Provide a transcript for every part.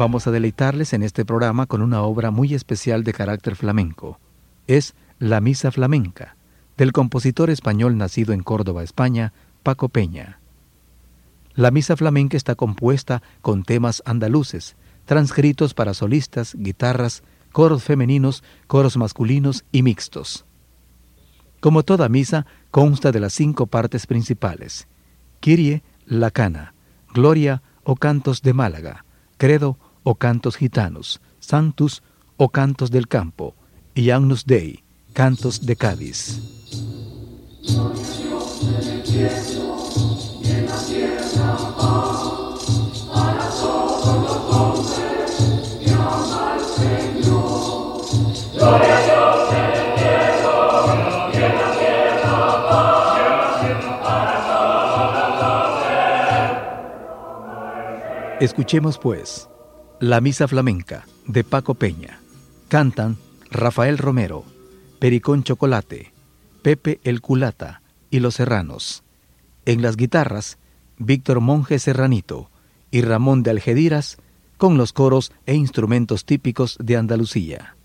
Vamos a deleitarles en este programa con una obra muy especial de carácter flamenco. Es La Misa Flamenca, del compositor español nacido en Córdoba, España, Paco Peña. La Misa Flamenca está compuesta con temas andaluces, transcritos para solistas, guitarras, coros femeninos, coros masculinos y mixtos. Como toda misa, consta de las cinco partes principales: Kirie, la cana, Gloria o cantos de Málaga, Credo o cantos gitanos, Sanctus o cantos del campo, y Agnus Dei, cantos de Cádiz. Escuchemos pues la Misa Flamenca de Paco Peña. Cantan Rafael Romero, Pericón Chocolate, Pepe el Culata y Los Serranos. En las guitarras, Víctor Monje Serranito y Ramón de Algediras con los coros e instrumentos típicos de Andalucía.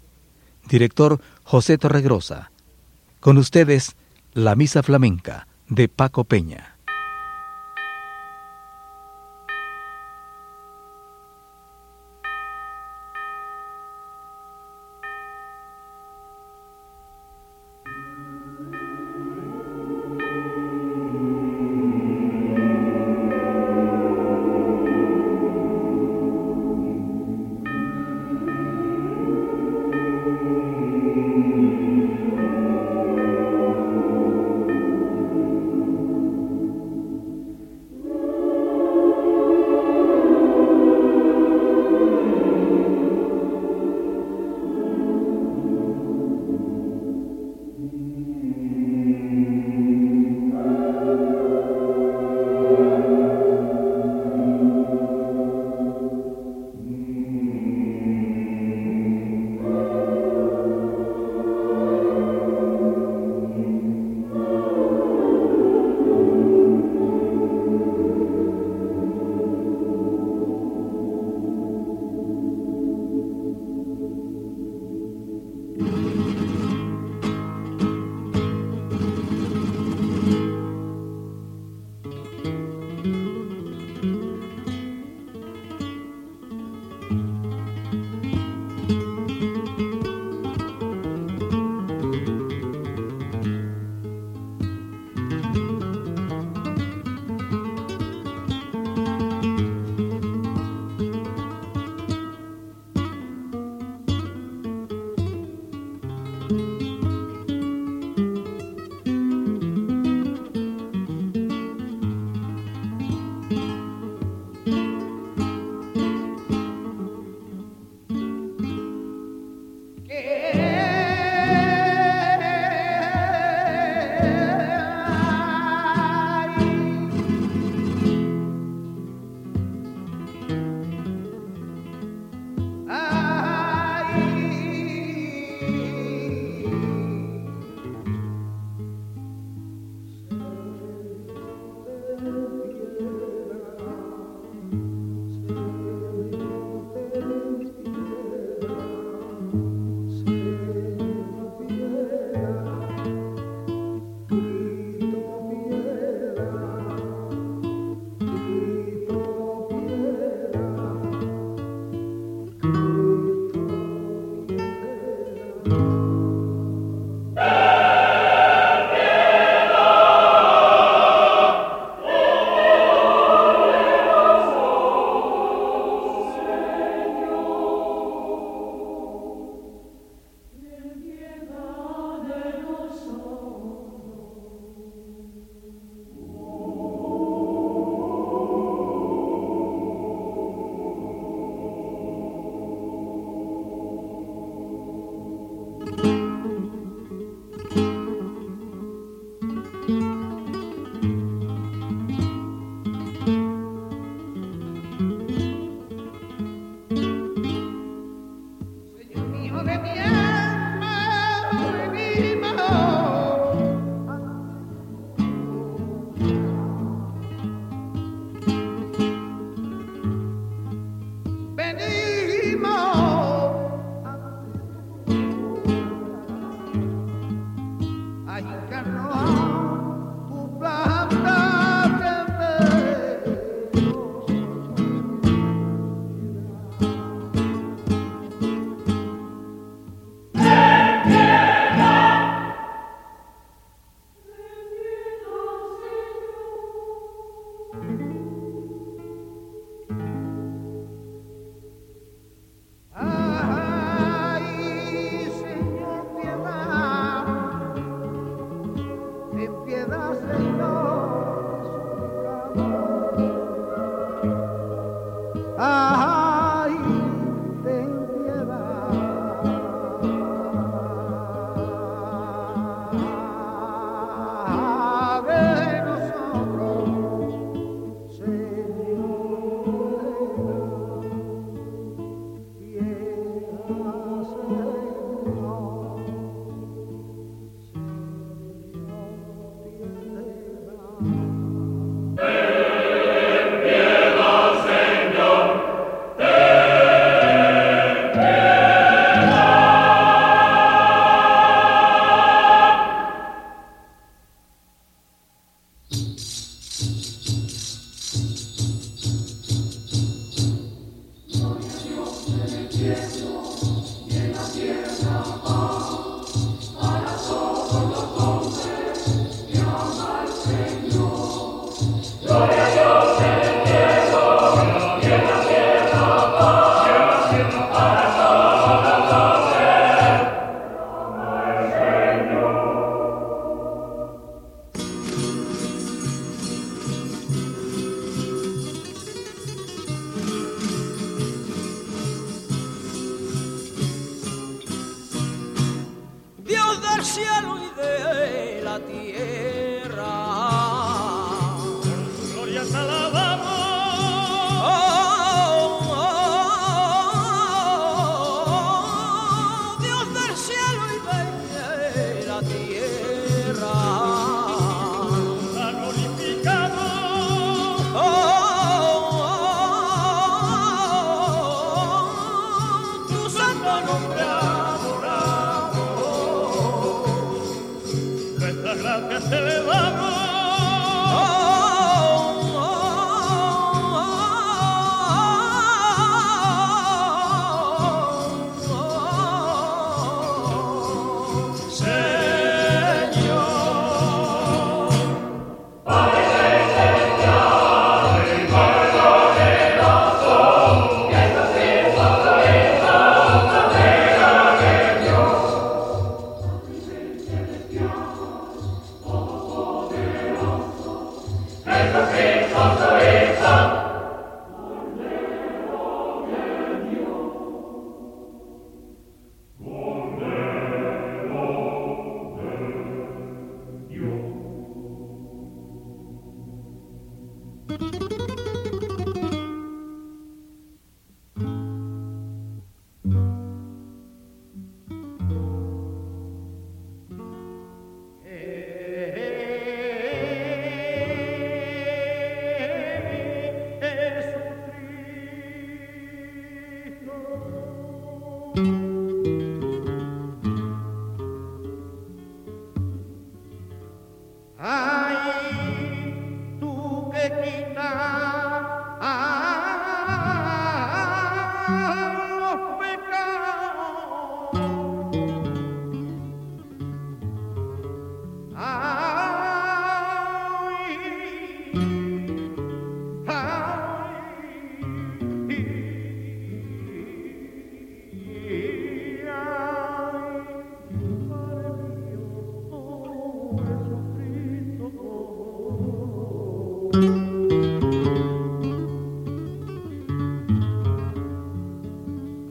Director José Torregrosa. Con ustedes, la Misa Flamenca de Paco Peña.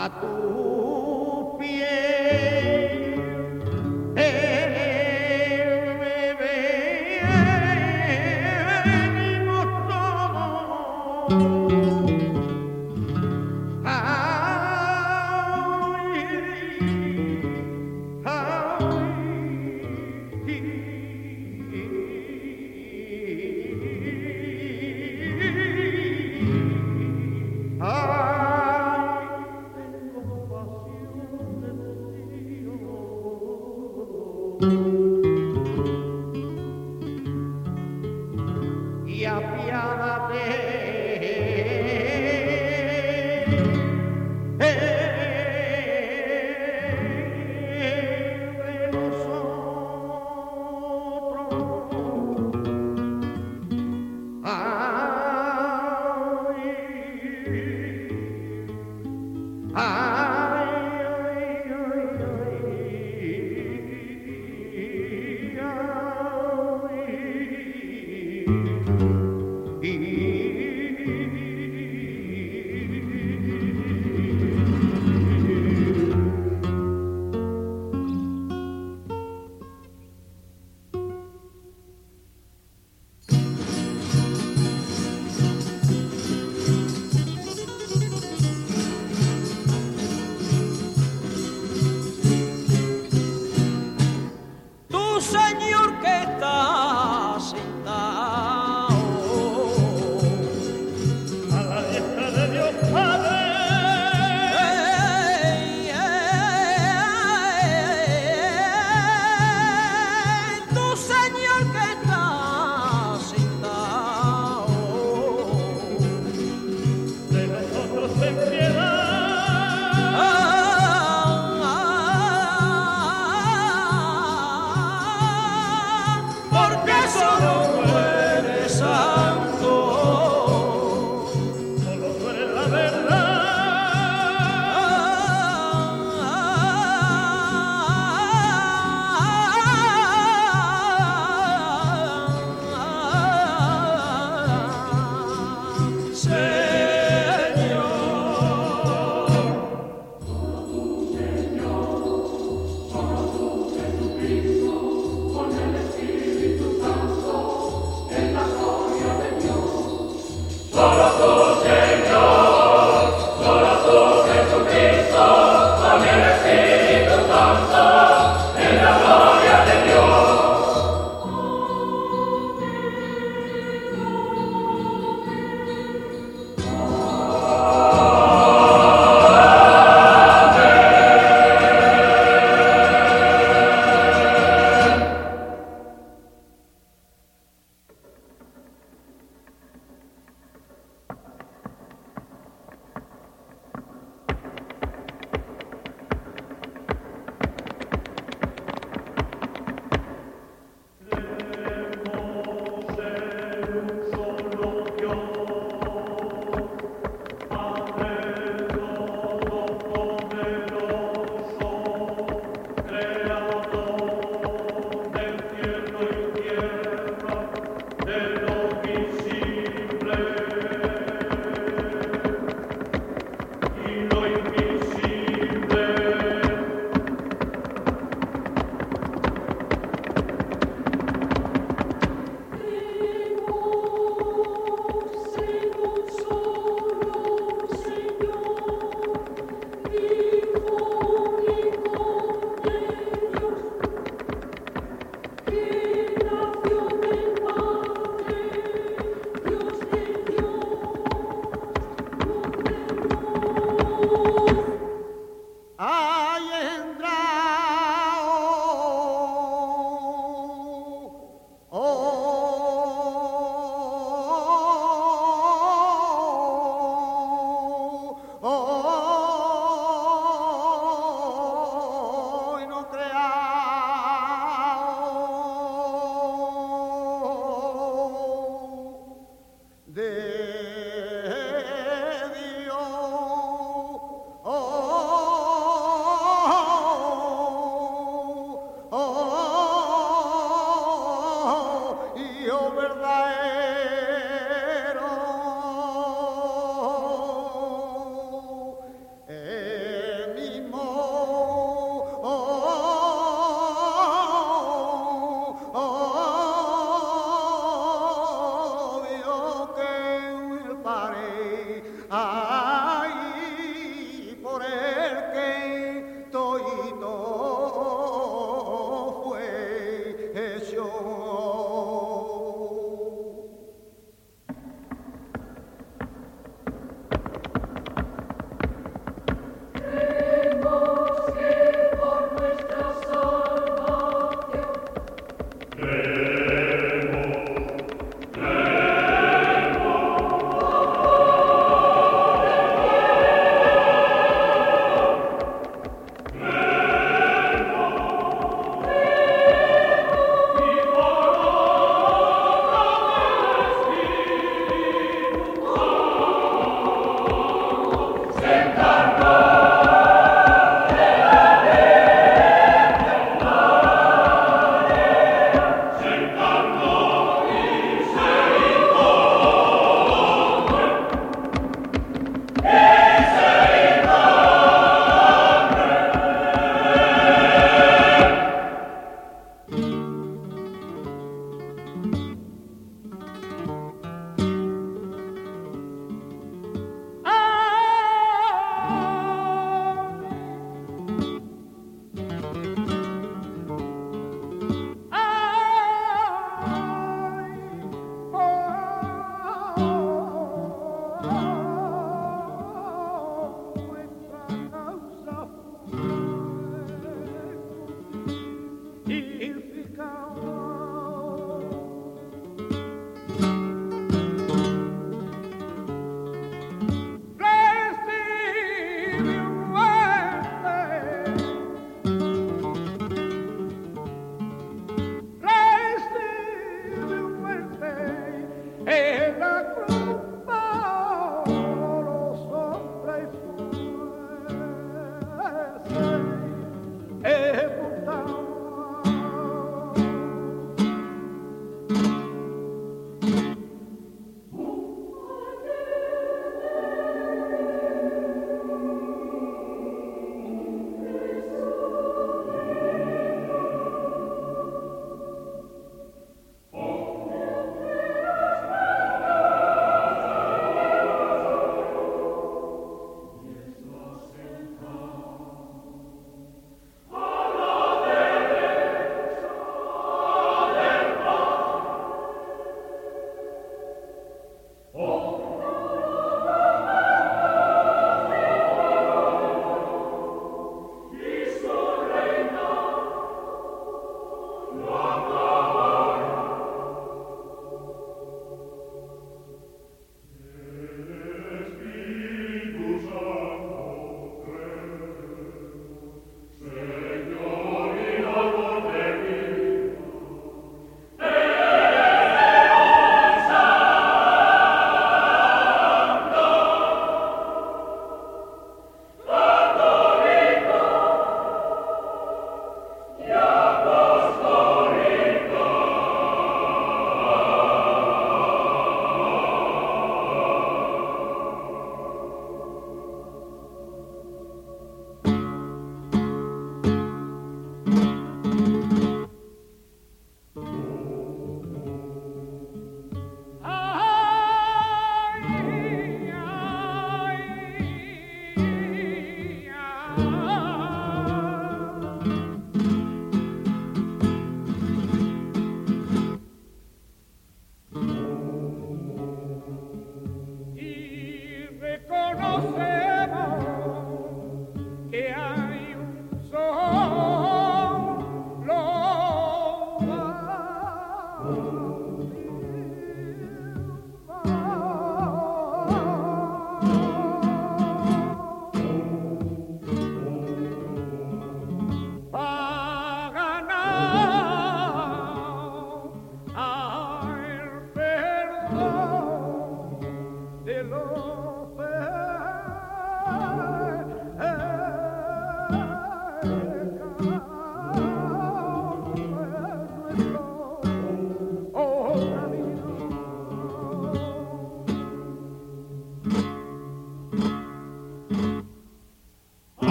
A tu pie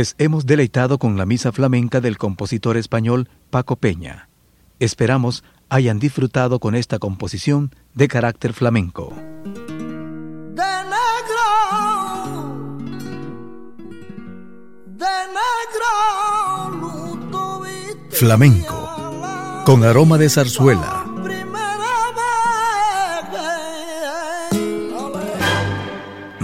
Les hemos deleitado con la misa flamenca del compositor español Paco Peña. Esperamos hayan disfrutado con esta composición de carácter flamenco. Flamenco, con aroma de zarzuela